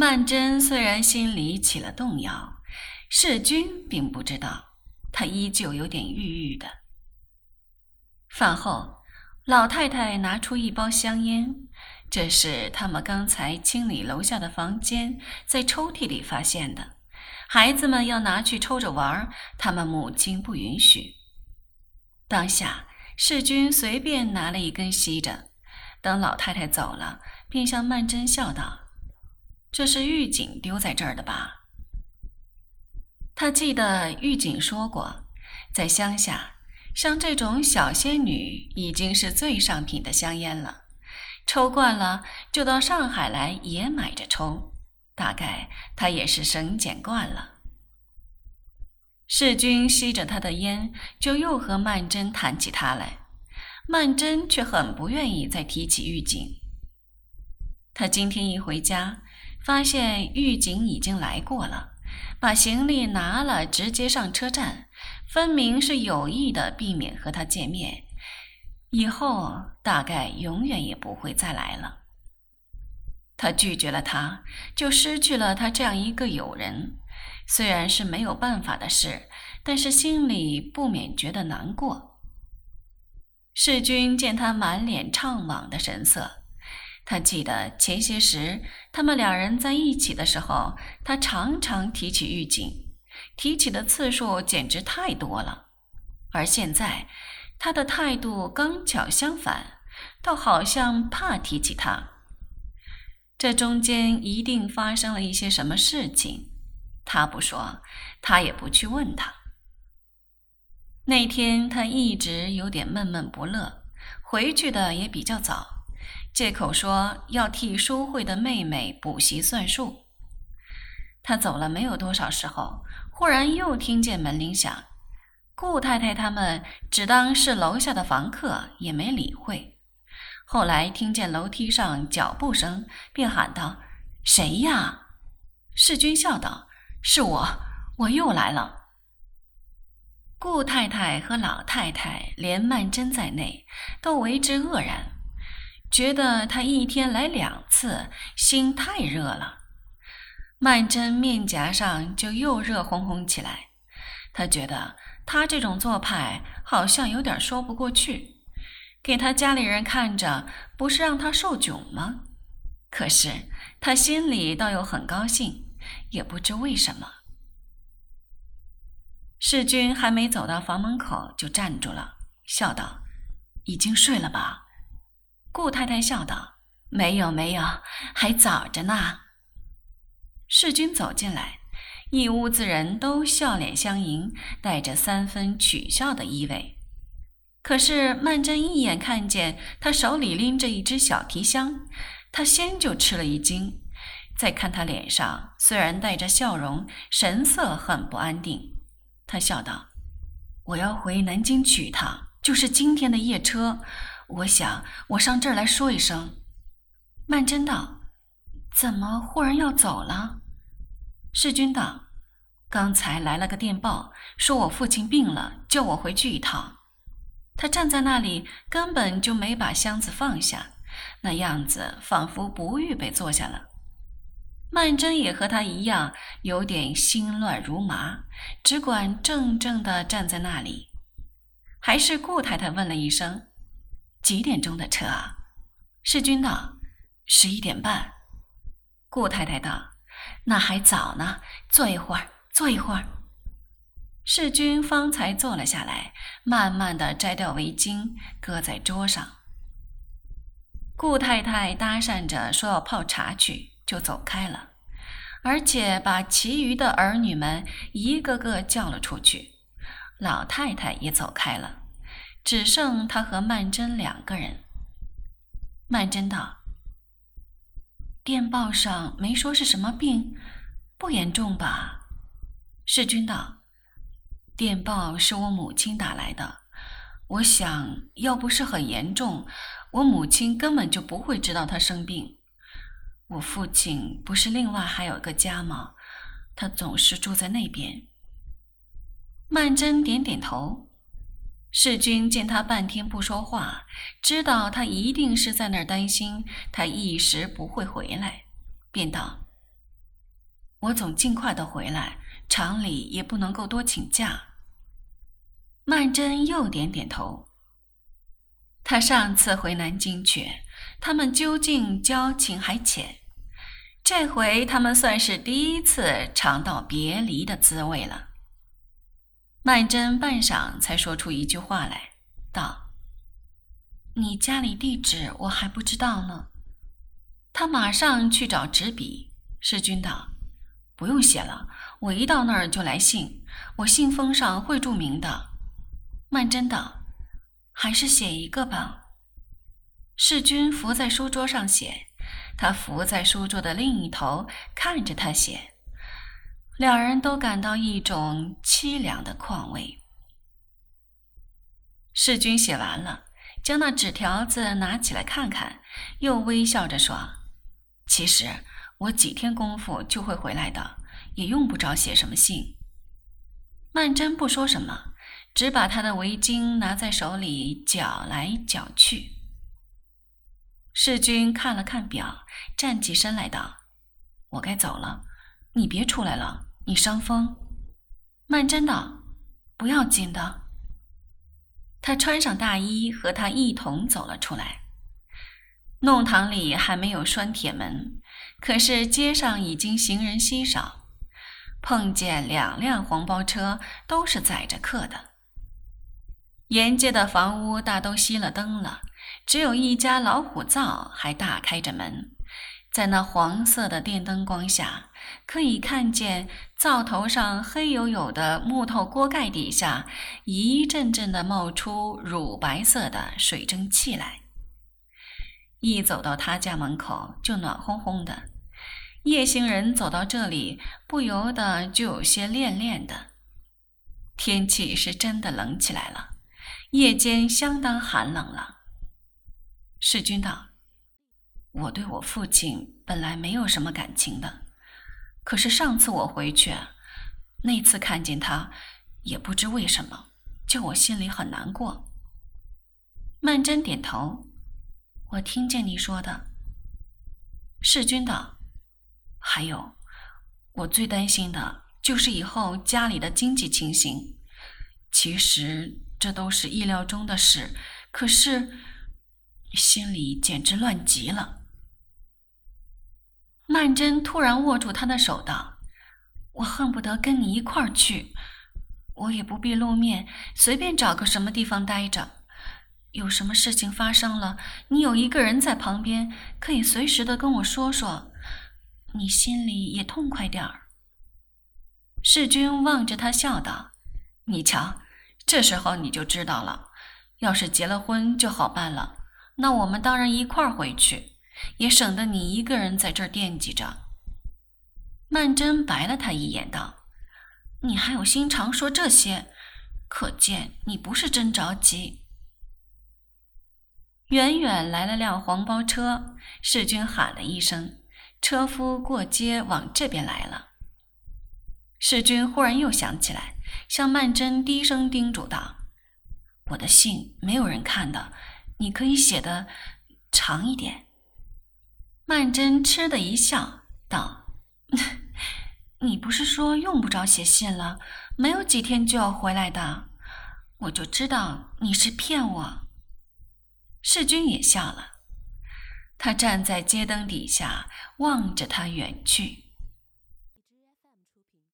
曼桢虽然心里起了动摇，世君并不知道，他依旧有点郁郁的。饭后，老太太拿出一包香烟，这是他们刚才清理楼下的房间，在抽屉里发现的。孩子们要拿去抽着玩，他们母亲不允许。当下，世君随便拿了一根吸着，等老太太走了，便向曼桢笑道。这是狱警丢在这儿的吧？他记得狱警说过，在乡下，像这种小仙女已经是最上品的香烟了。抽惯了，就到上海来也买着抽。大概他也是省俭惯了。世君吸着他的烟，就又和曼桢谈起他来。曼桢却很不愿意再提起狱警。他今天一回家。发现狱警已经来过了，把行李拿了，直接上车站，分明是有意的避免和他见面。以后大概永远也不会再来了。他拒绝了他，就失去了他这样一个友人。虽然是没有办法的事，但是心里不免觉得难过。世君见他满脸怅惘的神色。他记得前些时他们两人在一起的时候，他常常提起狱警，提起的次数简直太多了。而现在，他的态度刚巧相反，倒好像怕提起他。这中间一定发生了一些什么事情，他不说，他也不去问他。那天他一直有点闷闷不乐，回去的也比较早。借口说要替淑慧的妹妹补习算术。他走了没有多少时候，忽然又听见门铃响。顾太太他们只当是楼下的房客，也没理会。后来听见楼梯上脚步声，便喊道：“谁呀？”世君笑道：“是我，我又来了。”顾太太和老太太，连曼桢在内，都为之愕然。觉得他一天来两次，心太热了。曼桢面颊上就又热烘烘起来。他觉得他这种做派好像有点说不过去。给他家里人看着，不是让他受窘吗？可是他心里倒又很高兴，也不知为什么。世君还没走到房门口，就站住了，笑道：“已经睡了吧？”顾太太笑道：“没有，没有，还早着呢。”世君走进来，一屋子人都笑脸相迎，带着三分取笑的意味。可是曼桢一眼看见他手里拎着一只小提箱，他先就吃了一惊。再看他脸上虽然带着笑容，神色很不安定。他笑道：“我要回南京去一趟，就是今天的夜车。”我想，我上这儿来说一声。曼桢道：“怎么忽然要走了？”世君道：“刚才来了个电报，说我父亲病了，叫我回去一趟。”他站在那里，根本就没把箱子放下，那样子仿佛不预备坐下了。曼桢也和他一样，有点心乱如麻，只管怔怔地站在那里。还是顾太太问了一声。几点钟的车啊？世君道：“十一点半。”顾太太道：“那还早呢，坐一会儿，坐一会儿。”世君方才坐了下来，慢慢的摘掉围巾，搁在桌上。顾太太搭讪着说要泡茶去，就走开了，而且把其余的儿女们一个个叫了出去。老太太也走开了。只剩他和曼桢两个人。曼桢道：“电报上没说是什么病，不严重吧？”世君道：“电报是我母亲打来的，我想要不是很严重，我母亲根本就不会知道他生病。我父亲不是另外还有个家吗？他总是住在那边。”曼桢点点头。世君见他半天不说话，知道他一定是在那儿担心他一时不会回来，便道：“我总尽快的回来，厂里也不能够多请假。曼桢又点点头。他上次回南京去，他们究竟交情还浅，这回他们算是第一次尝到别离的滋味了。曼桢半晌才说出一句话来，道：“你家里地址我还不知道呢。”他马上去找纸笔。世君道：“不用写了，我一到那儿就来信，我信封上会注明的。”曼桢道：“还是写一个吧。”世君伏在书桌上写，他伏在书桌的另一头看着他写。两人都感到一种凄凉的况味。世君写完了，将那纸条子拿起来看看，又微笑着说：“其实我几天功夫就会回来的，也用不着写什么信。”曼桢不说什么，只把她的围巾拿在手里搅来搅去。世君看了看表，站起身来道：“我该走了，你别出来了。”你伤风，曼桢道：“不要紧的。”他穿上大衣，和他一同走了出来。弄堂里还没有拴铁门，可是街上已经行人稀少。碰见两辆黄包车，都是载着客的。沿街的房屋大都熄了灯了，只有一家老虎灶还大开着门。在那黄色的电灯光下，可以看见灶头上黑黝黝的木头锅盖底下，一阵阵的冒出乳白色的水蒸气来。一走到他家门口，就暖烘烘的。夜行人走到这里，不由得就有些恋恋的。天气是真的冷起来了，夜间相当寒冷了。世君道。我对我父亲本来没有什么感情的，可是上次我回去，那次看见他，也不知为什么，叫我心里很难过。曼桢点头，我听见你说的。世君道，还有，我最担心的就是以后家里的经济情形。其实这都是意料中的事，可是心里简直乱极了。曼桢突然握住他的手，道：“我恨不得跟你一块儿去，我也不必露面，随便找个什么地方待着。有什么事情发生了，你有一个人在旁边，可以随时的跟我说说，你心里也痛快点儿。”世君望着他笑道：“你瞧，这时候你就知道了。要是结了婚就好办了，那我们当然一块儿回去。”也省得你一个人在这儿惦记着。曼桢白了他一眼，道：“你还有心肠说这些，可见你不是真着急。”远远来了辆黄包车，世君喊了一声，车夫过街往这边来了。世君忽然又想起来，向曼桢低声叮嘱道：“我的信没有人看的，你可以写的长一点。”曼桢嗤的一笑，道：“你不是说用不着写信了？没有几天就要回来的，我就知道你是骗我。”世君也笑了，他站在街灯底下望着他远去。